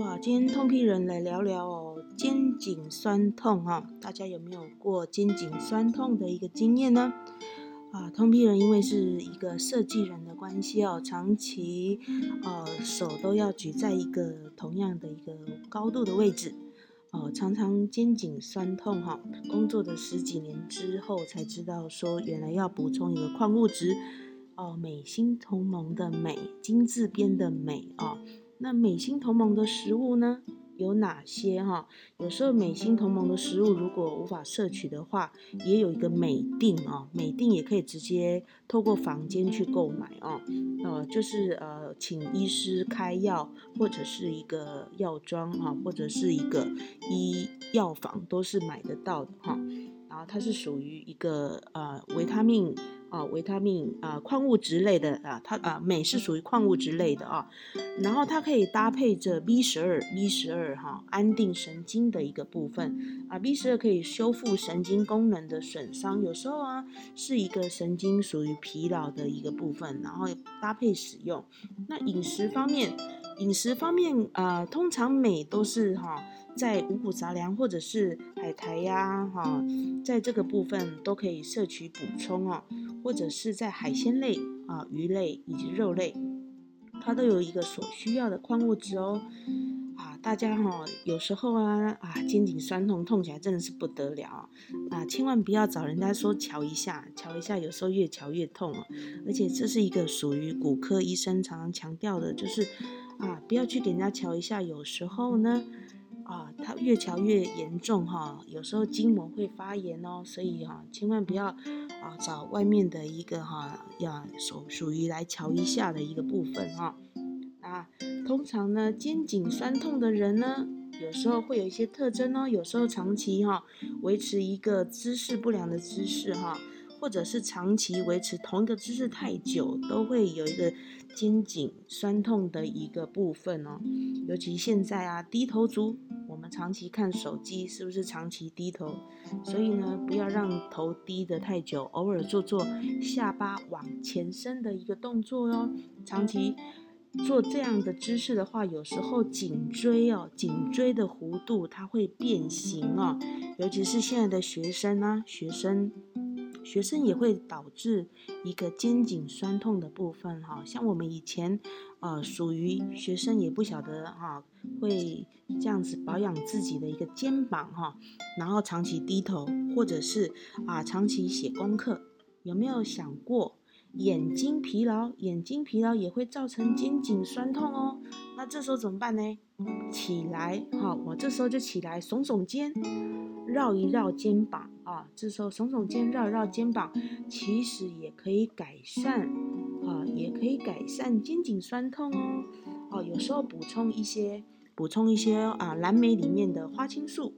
哇，今天痛屁人来聊聊哦，肩颈酸痛哈，大家有没有过肩颈酸痛的一个经验呢？啊，痛屁人因为是一个设计人的关系哦，长期呃手都要举在一个同样的一个高度的位置，哦，常常肩颈酸痛哈。工作的十几年之后才知道说，原来要补充一个矿物质哦，美心同盟的美，金字边的美哦。那美心同盟的食物呢有哪些哈？有时候美心同盟的食物如果无法摄取的话，也有一个美定啊，美定也可以直接透过房间去购买哦。呃，就是呃，请医师开药，或者是一个药妆哈，或者是一个医药房都是买得到的哈。然后它是属于一个呃维他命。啊，维他命啊，矿物质类的啊，它啊，镁是属于矿物质类的啊，然后它可以搭配着 B 十二，B 十二哈，安定神经的一个部分啊，B 十二可以修复神经功能的损伤，有时候啊是一个神经属于疲劳的一个部分，然后搭配使用。那饮食方面。饮食方面，啊，通常镁都是哈，在五谷杂粮或者是海苔呀，哈，在这个部分都可以摄取补充哦，或者是在海鲜类啊、鱼类以及肉类，它都有一个所需要的矿物质哦。啊，大家哈，有时候啊啊，肩颈酸痛，痛起来真的是不得了啊，千万不要找人家说瞧一下，瞧一下，有时候越瞧越痛哦。而且这是一个属于骨科医生常常强调的，就是。啊，不要去给人家瞧一下，有时候呢，啊，它越瞧越严重哈，有时候筋膜会发炎哦，所以哈，千万不要啊找外面的一个哈，要属属于来瞧一下的一个部分哈。啊，通常呢，肩颈酸痛的人呢，有时候会有一些特征哦，有时候长期哈维持一个姿势不良的姿势哈。或者是长期维持同一个姿势太久，都会有一个肩颈酸痛的一个部分哦。尤其现在啊，低头族，我们长期看手机，是不是长期低头？所以呢，不要让头低得太久，偶尔做做下巴往前伸的一个动作哟。长期做这样的姿势的话，有时候颈椎哦，颈椎的弧度它会变形哦。尤其是现在的学生啊，学生。学生也会导致一个肩颈酸痛的部分，哈，像我们以前，呃，属于学生也不晓得哈，会这样子保养自己的一个肩膀，哈，然后长期低头，或者是啊长期写功课，有没有想过眼睛疲劳？眼睛疲劳也会造成肩颈酸痛哦。那这时候怎么办呢？起来，哈，我这时候就起来耸耸肩。绕一绕肩膀啊，这时候耸耸肩，绕绕肩膀，其实也可以改善啊，也可以改善肩颈酸痛哦。哦，有时候补充一些，补充一些啊，蓝莓里面的花青素。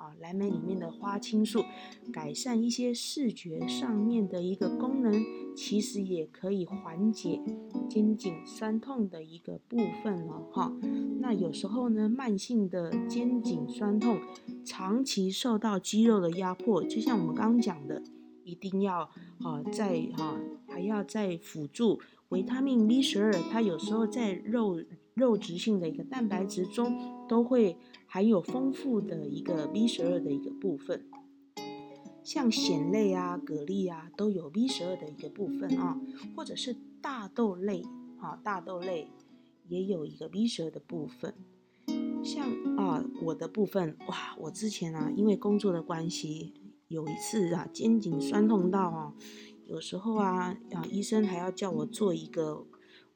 啊蓝莓里面的花青素，改善一些视觉上面的一个功能，其实也可以缓解肩颈酸痛的一个部分了哈。那有时候呢，慢性的肩颈酸痛，长期受到肌肉的压迫，就像我们刚刚讲的，一定要啊在哈还要再辅助维他命 B 十二，它有时候在肉肉质性的一个蛋白质中都会。含有丰富的一个 B 十二的一个部分，像蚬类啊、蛤蜊啊，都有 B 十二的一个部分啊，或者是大豆类啊，大豆类也有一个 B 十二的部分。像啊，我的部分哇，我之前啊，因为工作的关系，有一次啊，肩颈酸痛到啊，有时候啊啊，医生还要叫我做一个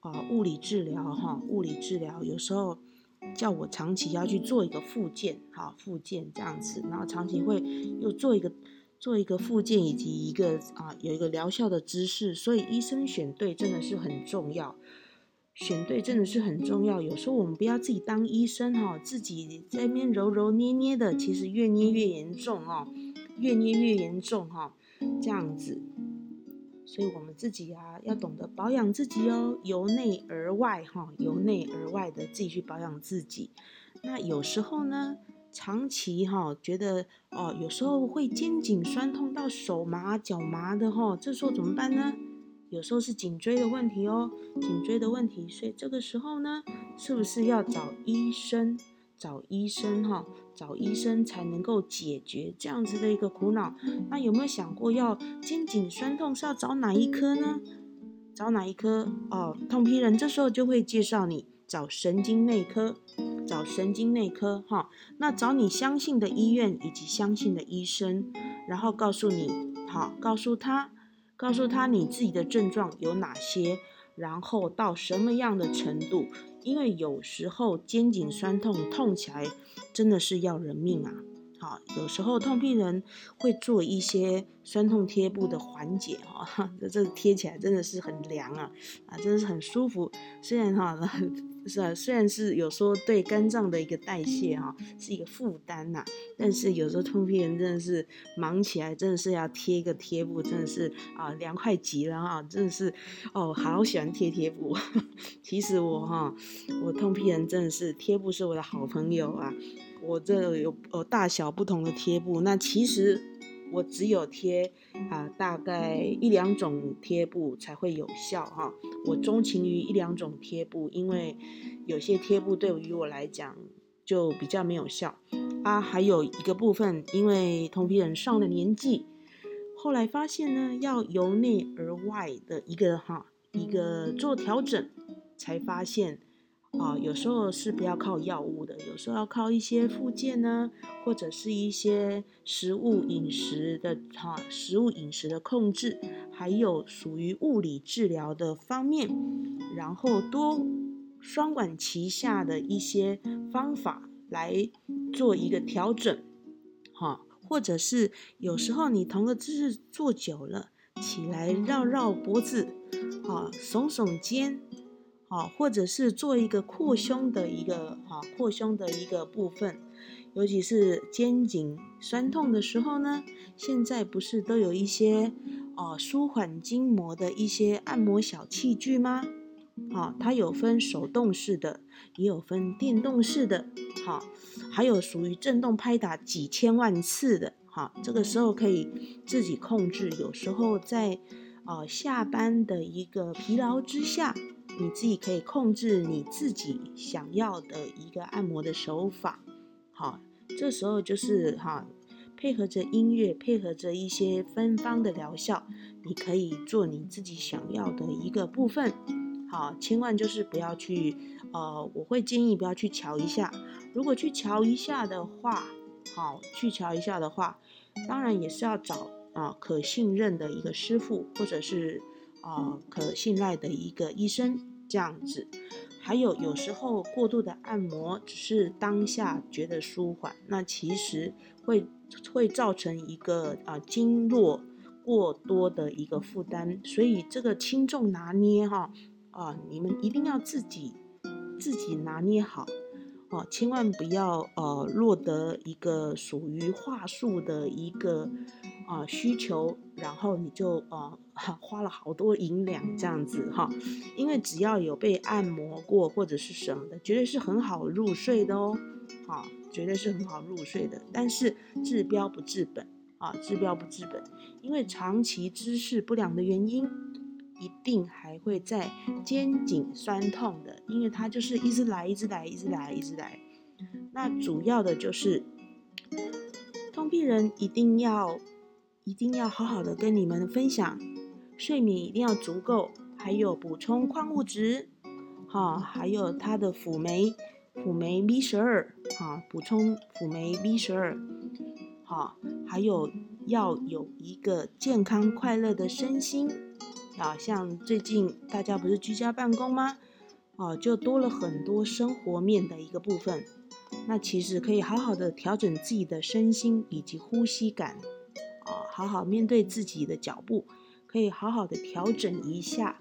啊物理治疗哈，物理治疗有时候。叫我长期要去做一个复健，好复健这样子，然后长期会又做一个做一个复健，以及一个啊有一个疗效的姿势，所以医生选对真的是很重要，选对真的是很重要。有时候我们不要自己当医生哈，自己在那边揉揉捏捏的，其实越捏越严重哦，越捏越严重哈，这样子。所以，我们自己啊，要懂得保养自己哦，由内而外哈，由内而外的自己去保养自己。那有时候呢，长期哈，觉得哦，有时候会肩颈酸痛到手麻脚麻的哈，这时候怎么办呢？有时候是颈椎的问题哦，颈椎的问题，所以这个时候呢，是不是要找医生？找医生哈，找医生才能够解决这样子的一个苦恼。那有没有想过要肩颈酸痛是要找哪一科呢？找哪一科哦？痛批人这时候就会介绍你找神经内科，找神经内科哈。那找你相信的医院以及相信的医生，然后告诉你，好，告诉他，告诉他你自己的症状有哪些，然后到什么样的程度。因为有时候肩颈酸痛痛起来真的是要人命啊！好，有时候痛病人会做一些酸痛贴布的缓解哈，这贴起来真的是很凉啊，啊，真的是很舒服。虽然哈。是啊，虽然是有时候对肝脏的一个代谢哈是一个负担呐，但是有时候痛屁人真的是忙起来，真的是要贴一个贴布，真的是啊凉快极了啊，真的是哦好喜欢贴贴布。其实我哈我痛屁人真的是贴布是我的好朋友啊，我这有呃大小不同的贴布，那其实。我只有贴啊，大概一两种贴布才会有效哈。我钟情于一两种贴布，因为有些贴布对于我来讲就比较没有效啊。还有一个部分，因为同皮人上了年纪，后来发现呢，要由内而外的一个哈一个做调整，才发现。啊，有时候是不要靠药物的，有时候要靠一些附件呢，或者是一些食物饮食的哈，食物饮食的控制，还有属于物理治疗的方面，然后多双管齐下的一些方法来做一个调整，哈，或者是有时候你同个姿势坐久了，起来绕绕脖子，啊，耸耸肩。啊，或者是做一个扩胸的一个啊扩胸的一个部分，尤其是肩颈酸痛的时候呢，现在不是都有一些啊舒缓筋膜的一些按摩小器具吗？啊，它有分手动式的，也有分电动式的，哈，还有属于震动拍打几千万次的，哈，这个时候可以自己控制，有时候在啊下班的一个疲劳之下。你自己可以控制你自己想要的一个按摩的手法，好，这时候就是哈，配合着音乐，配合着一些芬芳的疗效，你可以做你自己想要的一个部分，好，千万就是不要去，呃，我会建议不要去瞧一下，如果去瞧一下的话，好，去瞧一下的话，当然也是要找啊可信任的一个师傅，或者是。啊，可信赖的一个医生这样子，还有有时候过度的按摩只是当下觉得舒缓，那其实会会造成一个啊经络过多的一个负担，所以这个轻重拿捏哈啊，你们一定要自己自己拿捏好哦，千万不要呃落得一个属于话术的一个。啊，需求，然后你就呃花了好多银两这样子哈，因为只要有被按摩过或者是什么的，绝对是很好入睡的哦，啊，绝对是很好入睡的。但是治标不治本啊，治标不治本，因为长期姿势不良的原因，一定还会在肩颈酸痛的，因为它就是一直来，一直来，一直来，一直来。那主要的就是痛病人一定要。一定要好好的跟你们分享，睡眠一定要足够，还有补充矿物质，哈，还有它的辅酶，辅酶 B 十二，哈，补充辅酶 B 十二，哈，还有要有一个健康快乐的身心，啊，像最近大家不是居家办公吗？哦，就多了很多生活面的一个部分，那其实可以好好的调整自己的身心以及呼吸感。好好面对自己的脚步，可以好好的调整一下，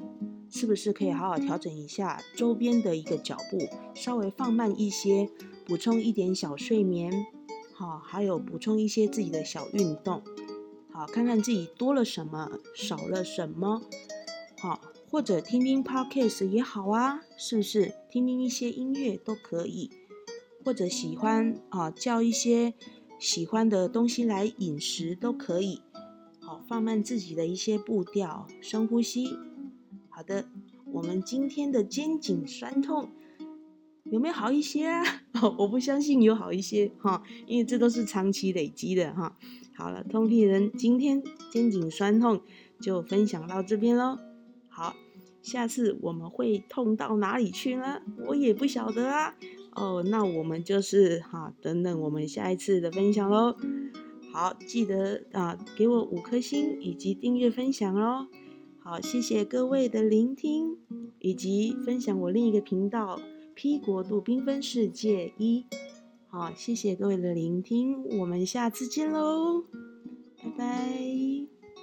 是不是可以好好调整一下周边的一个脚步，稍微放慢一些，补充一点小睡眠，好，还有补充一些自己的小运动，好，看看自己多了什么，少了什么，好，或者听听 podcast 也好啊，是不是？听听一些音乐都可以，或者喜欢啊，叫一些。喜欢的东西来饮食都可以，好放慢自己的一些步调，深呼吸，好的，我们今天的肩颈酸痛有没有好一些啊？我不相信有好一些哈，因为这都是长期累积的哈。好了，通屁人今天肩颈酸痛就分享到这边喽。好，下次我们会痛到哪里去呢？我也不晓得啊。哦，那我们就是哈，等等我们下一次的分享喽。好，记得啊，给我五颗星以及订阅分享哦。好，谢谢各位的聆听以及分享我另一个频道 P 国度缤纷世界一。好，谢谢各位的聆听，我们下次见喽，拜拜。